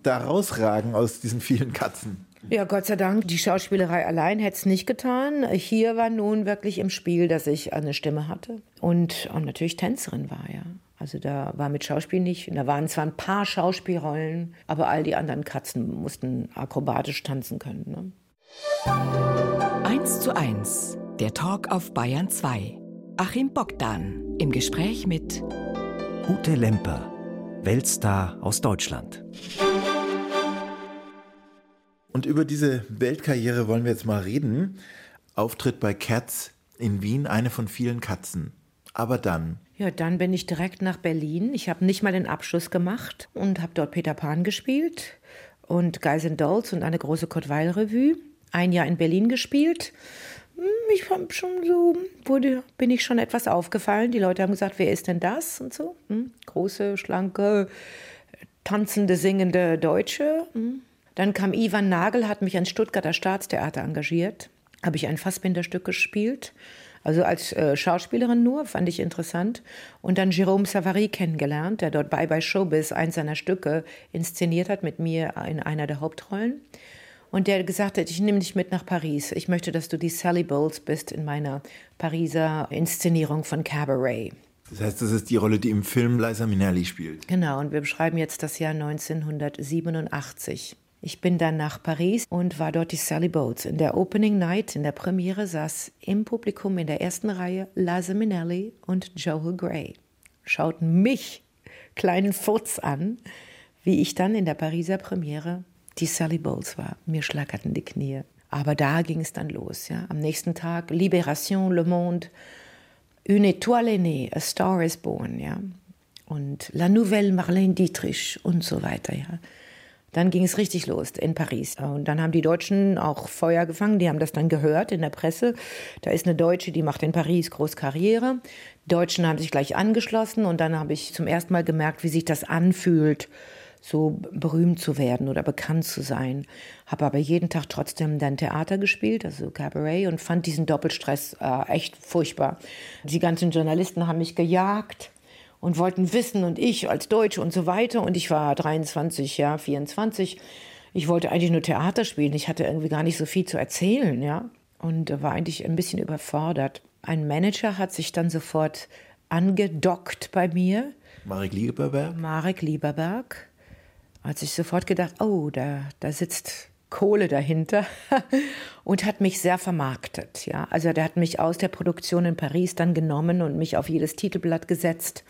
da rausragen aus diesen vielen Katzen. Ja, Gott sei Dank, die Schauspielerei allein hätte es nicht getan. Hier war nun wirklich im Spiel, dass ich eine Stimme hatte und, und natürlich Tänzerin war, ja. Also da war mit Schauspiel nicht. Da waren zwar ein paar Schauspielrollen, aber all die anderen Katzen mussten akrobatisch tanzen können. Ne? 1 zu 1, der Talk auf Bayern 2. Achim Bogdan im Gespräch mit Ute Lemper, Weltstar aus Deutschland. Und über diese Weltkarriere wollen wir jetzt mal reden. Auftritt bei Cats in Wien, eine von vielen Katzen. Aber dann. Ja, dann bin ich direkt nach Berlin. Ich habe nicht mal den Abschluss gemacht und habe dort Peter Pan gespielt und Guys and Dolls und eine große Kurt Weil Revue. Ein Jahr in Berlin gespielt. hm, ich hab schon so, wurde, bin ich schon etwas aufgefallen. Die Leute haben gesagt, wer ist denn das und so. Hm, große, schlanke, tanzende, singende Deutsche. Hm. Dann kam Ivan Nagel, hat mich ans Stuttgarter Staatstheater engagiert. Habe ich ein Fassbinderstück gespielt. Also als äh, Schauspielerin nur, fand ich interessant. Und dann Jérôme Savary kennengelernt, der dort Bye Bye Showbiz eins seiner Stücke inszeniert hat mit mir in einer der Hauptrollen. Und der gesagt hat, ich nehme dich mit nach Paris. Ich möchte, dass du die Sally Bowles bist in meiner Pariser Inszenierung von Cabaret. Das heißt, das ist die Rolle, die im Film Liza Minnelli spielt. Genau, und wir beschreiben jetzt das Jahr 1987. Ich bin dann nach Paris und war dort die Sally Bowles. In der Opening Night, in der Premiere, saß im Publikum in der ersten Reihe Liza Minnelli und Joel Grey. Schauten mich, kleinen Furz, an, wie ich dann in der Pariser Premiere die Sally Bowles war. Mir schlackerten die Knie. Aber da ging es dann los. Ja. Am nächsten Tag Libération, Le Monde, Une étoile née, A Star is Born. Ja. Und La Nouvelle Marlène Dietrich und so weiter. Ja. Dann ging es richtig los in Paris. Und dann haben die Deutschen auch Feuer gefangen. Die haben das dann gehört in der Presse. Da ist eine Deutsche, die macht in Paris groß Karriere. Die Deutschen haben sich gleich angeschlossen. Und dann habe ich zum ersten Mal gemerkt, wie sich das anfühlt, so berühmt zu werden oder bekannt zu sein. Habe aber jeden Tag trotzdem dann Theater gespielt, also Cabaret, und fand diesen Doppelstress äh, echt furchtbar. Die ganzen Journalisten haben mich gejagt und wollten wissen und ich als Deutsche und so weiter. Und ich war 23, ja, 24. Ich wollte eigentlich nur Theater spielen. Ich hatte irgendwie gar nicht so viel zu erzählen, ja. Und war eigentlich ein bisschen überfordert. Ein Manager hat sich dann sofort angedockt bei mir. Marek Lieberberg? Marek Lieberberg. Hat sich sofort gedacht, oh, da, da sitzt Kohle dahinter [laughs] und hat mich sehr vermarktet. Ja, also der hat mich aus der Produktion in Paris dann genommen und mich auf jedes Titelblatt gesetzt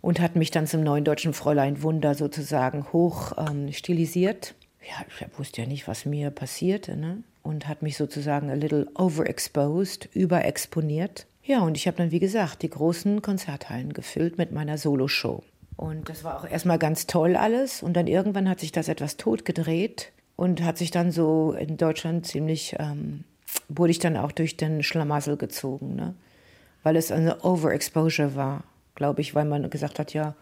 und hat mich dann zum neuen deutschen Fräulein Wunder sozusagen hoch ähm, stilisiert. Ja, ich wusste ja nicht, was mir passierte, ne? Und hat mich sozusagen a little overexposed, überexponiert. Ja, und ich habe dann, wie gesagt, die großen Konzerthallen gefüllt mit meiner Soloshow. Und das war auch erstmal ganz toll alles. Und dann irgendwann hat sich das etwas totgedreht und hat sich dann so in Deutschland ziemlich, ähm, wurde ich dann auch durch den Schlamassel gezogen, ne? weil es eine Overexposure war, glaube ich, weil man gesagt hat, ja,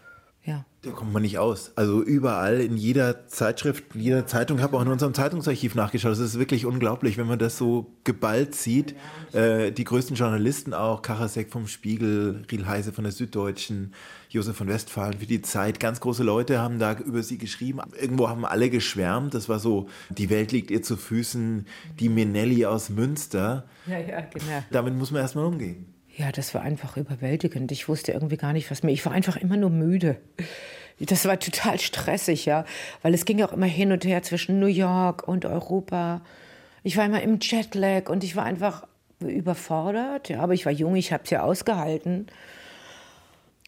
ja. Da kommt man nicht aus. Also überall, in jeder Zeitschrift, in jeder Zeitung, ich habe auch in unserem Zeitungsarchiv nachgeschaut. Es ist wirklich unglaublich, wenn man das so geballt sieht. Äh, die größten Journalisten auch, Karasek vom Spiegel, Riel Heise von der Süddeutschen, Josef von Westphalen für die Zeit. Ganz große Leute haben da über sie geschrieben. Irgendwo haben alle geschwärmt. Das war so, die Welt liegt ihr zu Füßen, die Minelli aus Münster. Ja, ja, genau. Damit muss man erstmal umgehen. Ja, das war einfach überwältigend. Ich wusste irgendwie gar nicht, was mir. Ich war einfach immer nur müde. Das war total stressig, ja, weil es ging auch immer hin und her zwischen New York und Europa. Ich war immer im Jetlag und ich war einfach überfordert. Ja, aber ich war jung, ich habe es ja ausgehalten.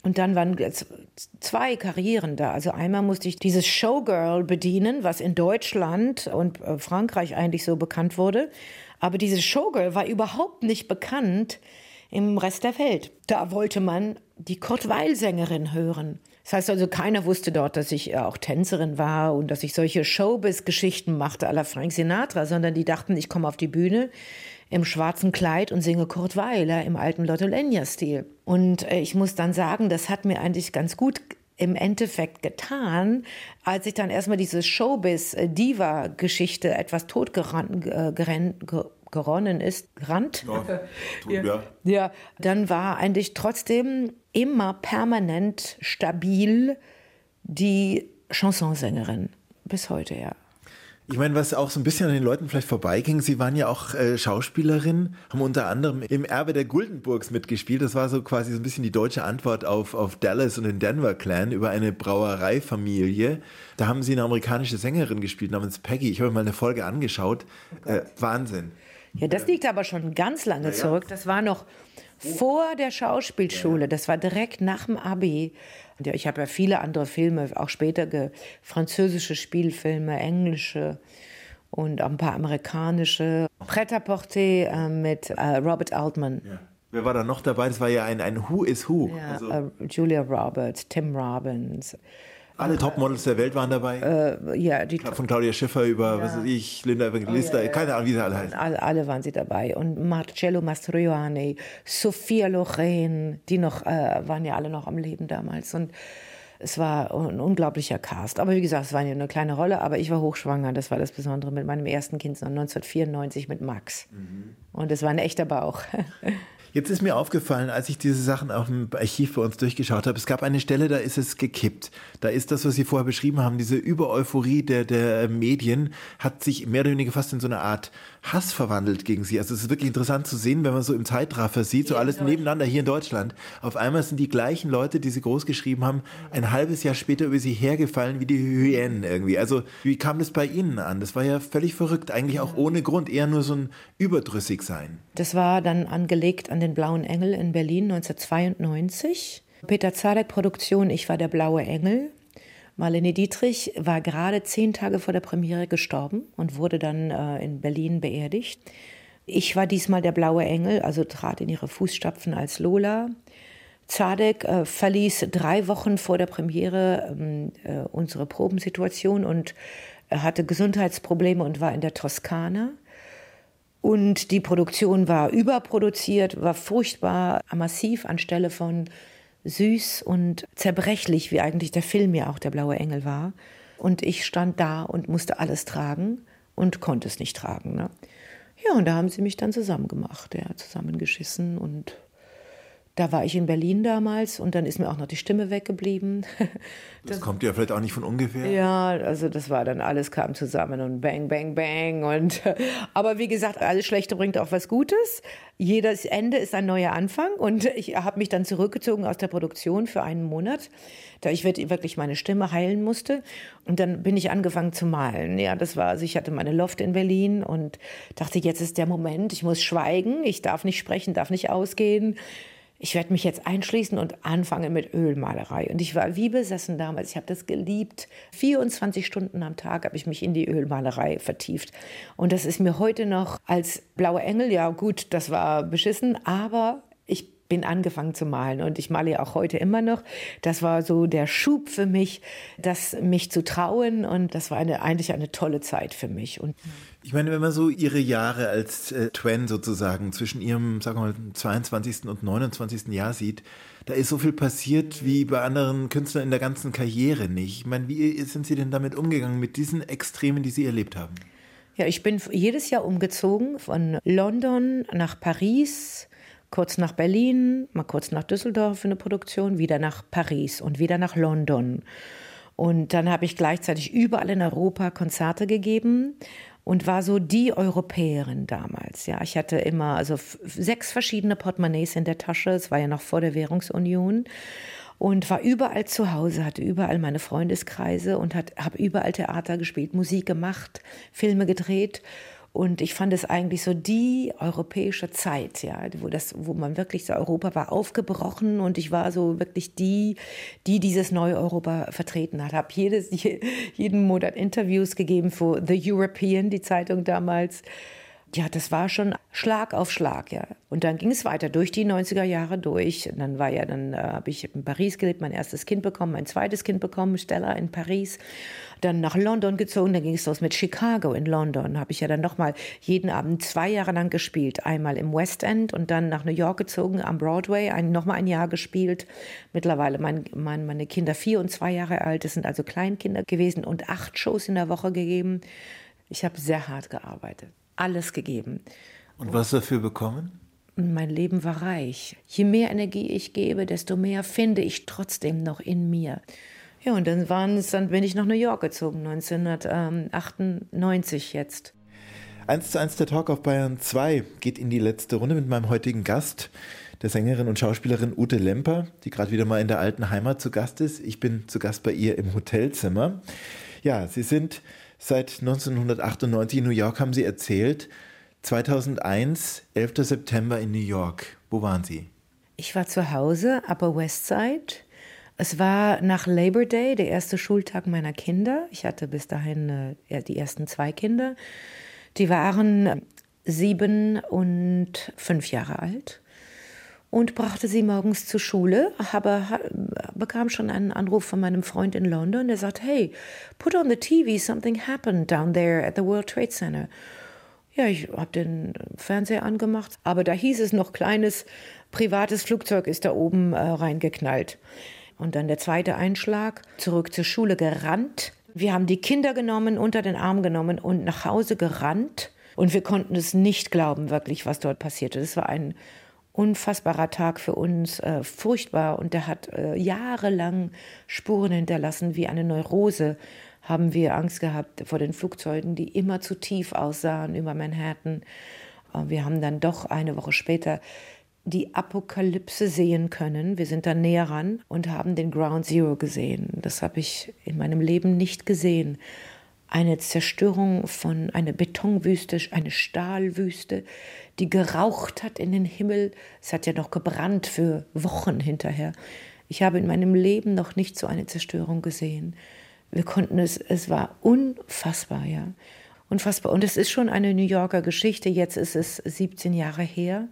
Und dann waren zwei Karrieren da. Also einmal musste ich dieses Showgirl bedienen, was in Deutschland und äh, Frankreich eigentlich so bekannt wurde. Aber dieses Showgirl war überhaupt nicht bekannt im Rest der Welt. Da wollte man die Kurt Weil-Sängerin hören. Das heißt also, keiner wusste dort, dass ich auch Tänzerin war und dass ich solche Showbiz-Geschichten machte à la Frank Sinatra, sondern die dachten, ich komme auf die Bühne im schwarzen Kleid und singe Kurt Weiler im alten Lotto Lenya-Stil. Und äh, ich muss dann sagen, das hat mir eigentlich ganz gut im Endeffekt getan, als ich dann erstmal diese Showbiz-Diva-Geschichte etwas totgerannt, äh, geronnen ist, gerannt. Ja, tut, ja. ja, dann war eigentlich trotzdem immer permanent stabil die Chansonsängerin. Bis heute, ja. Ich meine, was auch so ein bisschen an den Leuten vielleicht vorbeiging, Sie waren ja auch äh, Schauspielerin, haben unter anderem im Erbe der Guldenburgs mitgespielt. Das war so quasi so ein bisschen die deutsche Antwort auf, auf Dallas und den Denver Clan über eine Brauereifamilie. Da haben Sie eine amerikanische Sängerin gespielt namens Peggy. Ich habe mir mal eine Folge angeschaut. Oh äh, Wahnsinn. Ja, das liegt aber schon ganz lange zurück. Das war noch vor der Schauspielschule. Das war direkt nach dem Abi. Ja, ich habe ja viele andere Filme, auch später französische Spielfilme, englische und ein paar amerikanische. Pret-à-Porter äh, mit äh, Robert Altman. Ja. Wer war da noch dabei? Das war ja ein, ein Who is Who. Ja, also. äh, Julia Roberts, Tim Robbins. Alle Topmodels der Welt waren dabei. Äh, ja, die Von Claudia Schiffer über, was weiß ich, Linda Evangelista, keine Ahnung, wie sie alle heißen. alle, alle waren sie dabei. Und Marcello Mastroianni, Sophia Loren, die noch, äh, waren ja alle noch am Leben damals. Und es war ein unglaublicher Cast. Aber wie gesagt, es war ja eine kleine Rolle, aber ich war hochschwanger. Das war das Besondere mit meinem ersten Kind 1994 mit Max. Und es war ein echter Bauch. [laughs] Jetzt ist mir aufgefallen, als ich diese Sachen auf dem Archiv bei uns durchgeschaut habe, es gab eine Stelle, da ist es gekippt. Da ist das, was Sie vorher beschrieben haben, diese Übereuphorie der, der Medien, hat sich mehr oder weniger fast in so eine Art Hass verwandelt gegen Sie. Also es ist wirklich interessant zu sehen, wenn man so im Zeitraffer sieht, so alles nebeneinander hier in Deutschland. Auf einmal sind die gleichen Leute, die Sie groß geschrieben haben, ein halbes Jahr später über Sie hergefallen wie die Hyänen irgendwie. Also wie kam das bei Ihnen an? Das war ja völlig verrückt, eigentlich auch ohne Grund, eher nur so ein überdrüssig sein. Das war dann angelegt an den Blauen Engel in Berlin 1992. Peter Zadek Produktion, ich war der Blaue Engel. Marlene Dietrich war gerade zehn Tage vor der Premiere gestorben und wurde dann äh, in Berlin beerdigt. Ich war diesmal der Blaue Engel, also trat in ihre Fußstapfen als Lola. Zadek äh, verließ drei Wochen vor der Premiere ähm, äh, unsere Probensituation und hatte Gesundheitsprobleme und war in der Toskana. Und die Produktion war überproduziert, war furchtbar massiv anstelle von süß und zerbrechlich, wie eigentlich der Film ja auch der blaue Engel war. Und ich stand da und musste alles tragen und konnte es nicht tragen. Ne? Ja, und da haben sie mich dann zusammen gemacht, ja, zusammengeschissen und da war ich in Berlin damals und dann ist mir auch noch die Stimme weggeblieben. [laughs] Das kommt ja vielleicht auch nicht von ungefähr. Ja, also das war dann alles kam zusammen und bang, bang, bang. Und [laughs] aber wie gesagt, alles Schlechte bringt auch was Gutes. Jedes Ende ist ein neuer Anfang und [laughs] ich habe mich dann zurückgezogen aus der Produktion für einen Monat, da ich wirklich meine Stimme heilen musste. Und dann bin ich angefangen zu malen. Ja, das war, also ich hatte meine Loft in Berlin und dachte, jetzt ist der Moment, ich muss schweigen, ich darf nicht sprechen, darf nicht ausgehen ich werde mich jetzt einschließen und anfangen mit Ölmalerei. Und ich war wie besessen damals. Ich habe das geliebt. 24 Stunden am Tag habe ich mich in die Ölmalerei vertieft. Und das ist mir heute noch als blaue Engel, ja gut, das war beschissen, aber ich bin angefangen zu malen und ich male ja auch heute immer noch. Das war so der Schub für mich, das mich zu trauen und das war eine, eigentlich eine tolle Zeit für mich. Und Ich meine, wenn man so ihre Jahre als äh, Twen sozusagen zwischen ihrem, sagen wir mal, 22. und 29. Jahr sieht, da ist so viel passiert wie bei anderen Künstlern in der ganzen Karriere nicht. Ich meine, wie sind Sie denn damit umgegangen, mit diesen Extremen, die Sie erlebt haben? Ja, ich bin jedes Jahr umgezogen von London nach Paris, kurz nach Berlin, mal kurz nach Düsseldorf für eine Produktion, wieder nach Paris und wieder nach London. Und dann habe ich gleichzeitig überall in Europa Konzerte gegeben und war so die Europäerin damals. Ja, ich hatte immer also sechs verschiedene Portemonnaies in der Tasche. Es war ja noch vor der Währungsunion und war überall zu Hause, hatte überall meine Freundeskreise und habe überall Theater gespielt, Musik gemacht, Filme gedreht. Und ich fand es eigentlich so die europäische Zeit, ja, wo das, wo man wirklich so Europa war aufgebrochen und ich war so wirklich die, die dieses neue Europa vertreten hat. Habe jedes, [laughs] jeden Monat Interviews gegeben für The European, die Zeitung damals. Ja, das war schon Schlag auf Schlag, ja. Und dann ging es weiter durch die 90er Jahre durch. Und dann war ja, dann äh, habe ich in Paris gelebt, mein erstes Kind bekommen, mein zweites Kind bekommen, Stella in Paris. Dann nach London gezogen, dann ging es los mit Chicago in London. Habe ich ja dann nochmal jeden Abend zwei Jahre lang gespielt. Einmal im West End und dann nach New York gezogen, am Broadway, nochmal ein Jahr gespielt. Mittlerweile mein, mein, meine Kinder vier und zwei Jahre alt, das sind also Kleinkinder gewesen und acht Shows in der Woche gegeben. Ich habe sehr hart gearbeitet alles gegeben. Und was dafür bekommen? Mein Leben war reich. Je mehr Energie ich gebe, desto mehr finde ich trotzdem noch in mir. Ja, und dann, waren es, dann bin ich nach New York gezogen, 1998 jetzt. 1 zu 1 der Talk auf Bayern 2 geht in die letzte Runde mit meinem heutigen Gast, der Sängerin und Schauspielerin Ute Lemper, die gerade wieder mal in der alten Heimat zu Gast ist. Ich bin zu Gast bei ihr im Hotelzimmer. Ja, Sie sind seit 1998 in New York, haben Sie erzählt. 2001, 11. September in New York. Wo waren Sie? Ich war zu Hause, Upper West Side. Es war nach Labor Day, der erste Schultag meiner Kinder. Ich hatte bis dahin äh, die ersten zwei Kinder. Die waren sieben und fünf Jahre alt. Und brachte sie morgens zur Schule, aber bekam schon einen Anruf von meinem Freund in London, der sagt, hey, put on the TV, something happened down there at the World Trade Center. Ja, ich habe den Fernseher angemacht, aber da hieß es noch, kleines privates Flugzeug ist da oben äh, reingeknallt. Und dann der zweite Einschlag, zurück zur Schule gerannt. Wir haben die Kinder genommen, unter den Arm genommen und nach Hause gerannt. Und wir konnten es nicht glauben, wirklich, was dort passierte. Das war ein unfassbarer Tag für uns, äh, furchtbar. Und der hat äh, jahrelang Spuren hinterlassen, wie eine Neurose haben wir Angst gehabt vor den Flugzeugen, die immer zu tief aussahen über Manhattan. Äh, Wir haben dann doch eine Woche später die Apokalypse sehen können. Wir sind dann näher ran und haben den Ground Zero gesehen. Das habe ich in meinem Leben nicht gesehen. Eine Zerstörung von einer Betonwüste, eine Stahlwüste, die geraucht hat in den Himmel. Es hat ja noch gebrannt für Wochen hinterher. Ich habe in meinem Leben noch nicht so eine Zerstörung gesehen. Wir konnten es, es war unfassbar, ja. Unfassbar. Und es ist schon eine New Yorker Geschichte. Jetzt ist es 17 Jahre her.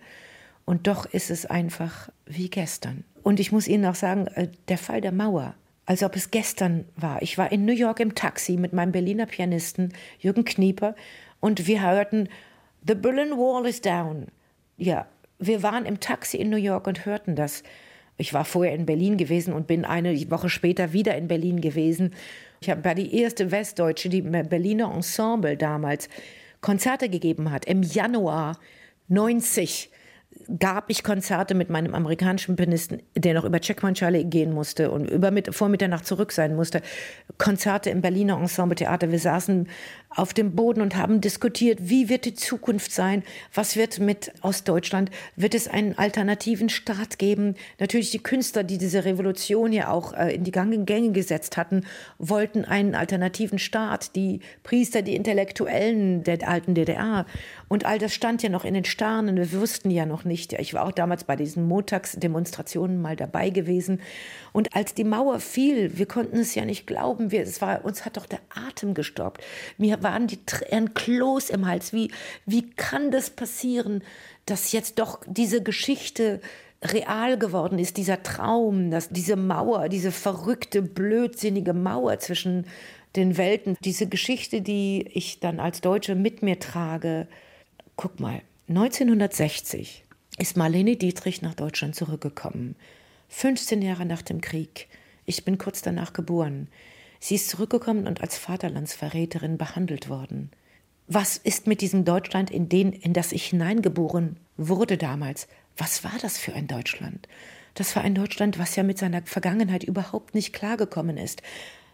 Und doch ist es einfach wie gestern. Und ich muss Ihnen auch sagen, äh, der Fall der Mauer, als ob es gestern war. Ich war in New York im Taxi mit meinem Berliner Pianisten Jürgen Knieper und wir hörten The Berlin Wall is down. Ja, wir waren im Taxi in New York und hörten das. Ich war vorher in Berlin gewesen und bin eine Woche später wieder in Berlin gewesen. Ich war die erste Westdeutsche, die im Berliner Ensemble damals Konzerte gegeben hat. Im Januar 90 gab ich Konzerte mit meinem amerikanischen Pianisten, der noch über Checkmanschale gehen musste und über mit, vor Mitternacht zurück sein musste. Konzerte im Berliner Ensemble Theater. Wir saßen auf dem Boden und haben diskutiert, wie wird die Zukunft sein? Was wird mit Ostdeutschland? Wird es einen alternativen Staat geben? Natürlich die Künstler, die diese Revolution ja auch äh, in die Gänge gesetzt hatten, wollten einen alternativen Staat. Die Priester, die Intellektuellen der alten DDR. Und all das stand ja noch in den Sternen. Wir wussten ja noch nicht. Ich war auch damals bei diesen Montagsdemonstrationen mal dabei gewesen. Und als die Mauer fiel, wir konnten es ja nicht glauben. Wir, es war, uns hat doch der Atem gestoppt. Mir waren die Tränen Kloß im Hals. Wie, wie kann das passieren, dass jetzt doch diese Geschichte real geworden ist, dieser Traum, dass diese Mauer, diese verrückte, blödsinnige Mauer zwischen den Welten, diese Geschichte, die ich dann als Deutsche mit mir trage. Guck mal, 1960 ist Marlene Dietrich nach Deutschland zurückgekommen. 15 Jahre nach dem Krieg. Ich bin kurz danach geboren. Sie ist zurückgekommen und als Vaterlandsverräterin behandelt worden. Was ist mit diesem Deutschland, in, den, in das ich hineingeboren wurde damals? Was war das für ein Deutschland? Das war ein Deutschland, was ja mit seiner Vergangenheit überhaupt nicht klargekommen ist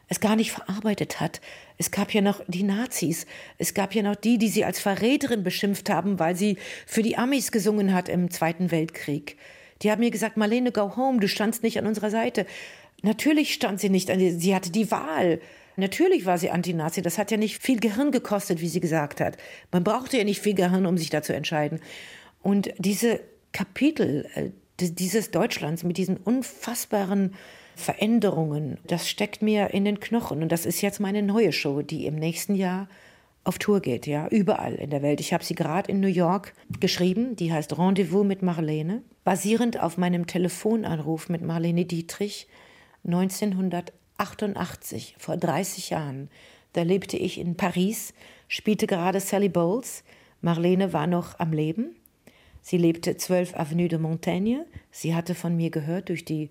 es gar nicht verarbeitet hat. Es gab ja noch die Nazis. Es gab ja noch die, die sie als Verräterin beschimpft haben, weil sie für die Amis gesungen hat im Zweiten Weltkrieg. Die haben mir gesagt, Marlene, go home, du standst nicht an unserer Seite. Natürlich stand sie nicht, an die- sie hatte die Wahl. Natürlich war sie Anti-Nazi. Das hat ja nicht viel Gehirn gekostet, wie sie gesagt hat. Man brauchte ja nicht viel Gehirn, um sich da zu entscheiden. Und diese Kapitel äh, di- dieses Deutschlands mit diesen unfassbaren Veränderungen, das steckt mir in den Knochen. Und das ist jetzt meine neue Show, die im nächsten Jahr auf Tour geht, ja, überall in der Welt. Ich habe sie gerade in New York geschrieben, die heißt Rendezvous mit Marlene, basierend auf meinem Telefonanruf mit Marlene Dietrich 1988, vor 30 Jahren. Da lebte ich in Paris, spielte gerade Sally Bowles. Marlene war noch am Leben. Sie lebte 12 Avenue de Montaigne. Sie hatte von mir gehört durch die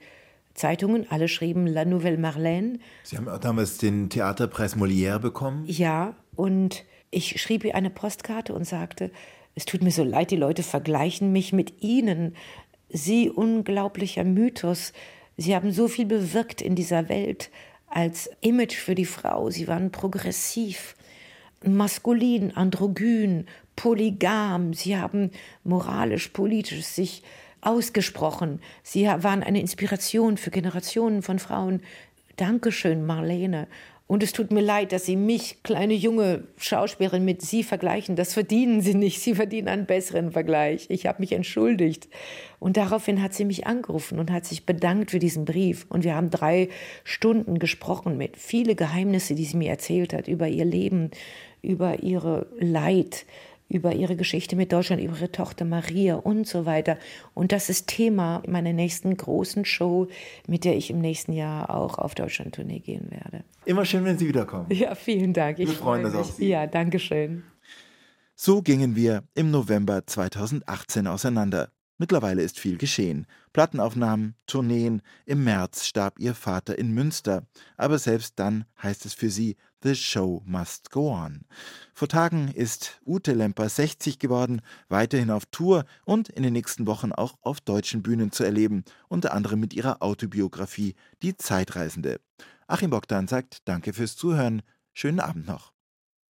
Zeitungen. Alle schrieben La Nouvelle Marlène. Sie haben auch damals den Theaterpreis Molière bekommen. Ja, und ich schrieb ihr eine Postkarte und sagte, es tut mir so leid, die Leute vergleichen mich mit Ihnen. Sie unglaublicher Mythos. Sie haben so viel bewirkt in dieser Welt als Image für die Frau. Sie waren progressiv, maskulin, androgyn, polygam. Sie haben moralisch, politisch sich ausgesprochen. Sie waren eine Inspiration für Generationen von Frauen. Dankeschön, Marlene. Und es tut mir leid, dass Sie mich, kleine junge Schauspielerin, mit Sie vergleichen. Das verdienen Sie nicht. Sie verdienen einen besseren Vergleich. Ich habe mich entschuldigt. Und daraufhin hat sie mich angerufen und hat sich bedankt für diesen Brief. Und wir haben drei Stunden gesprochen mit viele Geheimnisse, die sie mir erzählt hat über ihr Leben, über ihre Leid, über ihre Geschichte mit Deutschland, über ihre Tochter Maria und so weiter. Und das ist Thema meiner nächsten großen Show, mit der ich im nächsten Jahr auch auf Deutschland-Tournee gehen werde. Immer schön, wenn Sie wiederkommen. Ja, vielen Dank. Ich Wir freuen freue uns mich. auf Sie. Ja, danke schön. So gingen wir im November 2018 auseinander. Mittlerweile ist viel geschehen. Plattenaufnahmen, Tourneen, im März starb ihr Vater in Münster. Aber selbst dann heißt es für sie, The Show must go on. Vor Tagen ist Ute Lemper 60 geworden, weiterhin auf Tour und in den nächsten Wochen auch auf deutschen Bühnen zu erleben, unter anderem mit ihrer Autobiografie Die Zeitreisende. Achim Bogdan sagt Danke fürs Zuhören. Schönen Abend noch.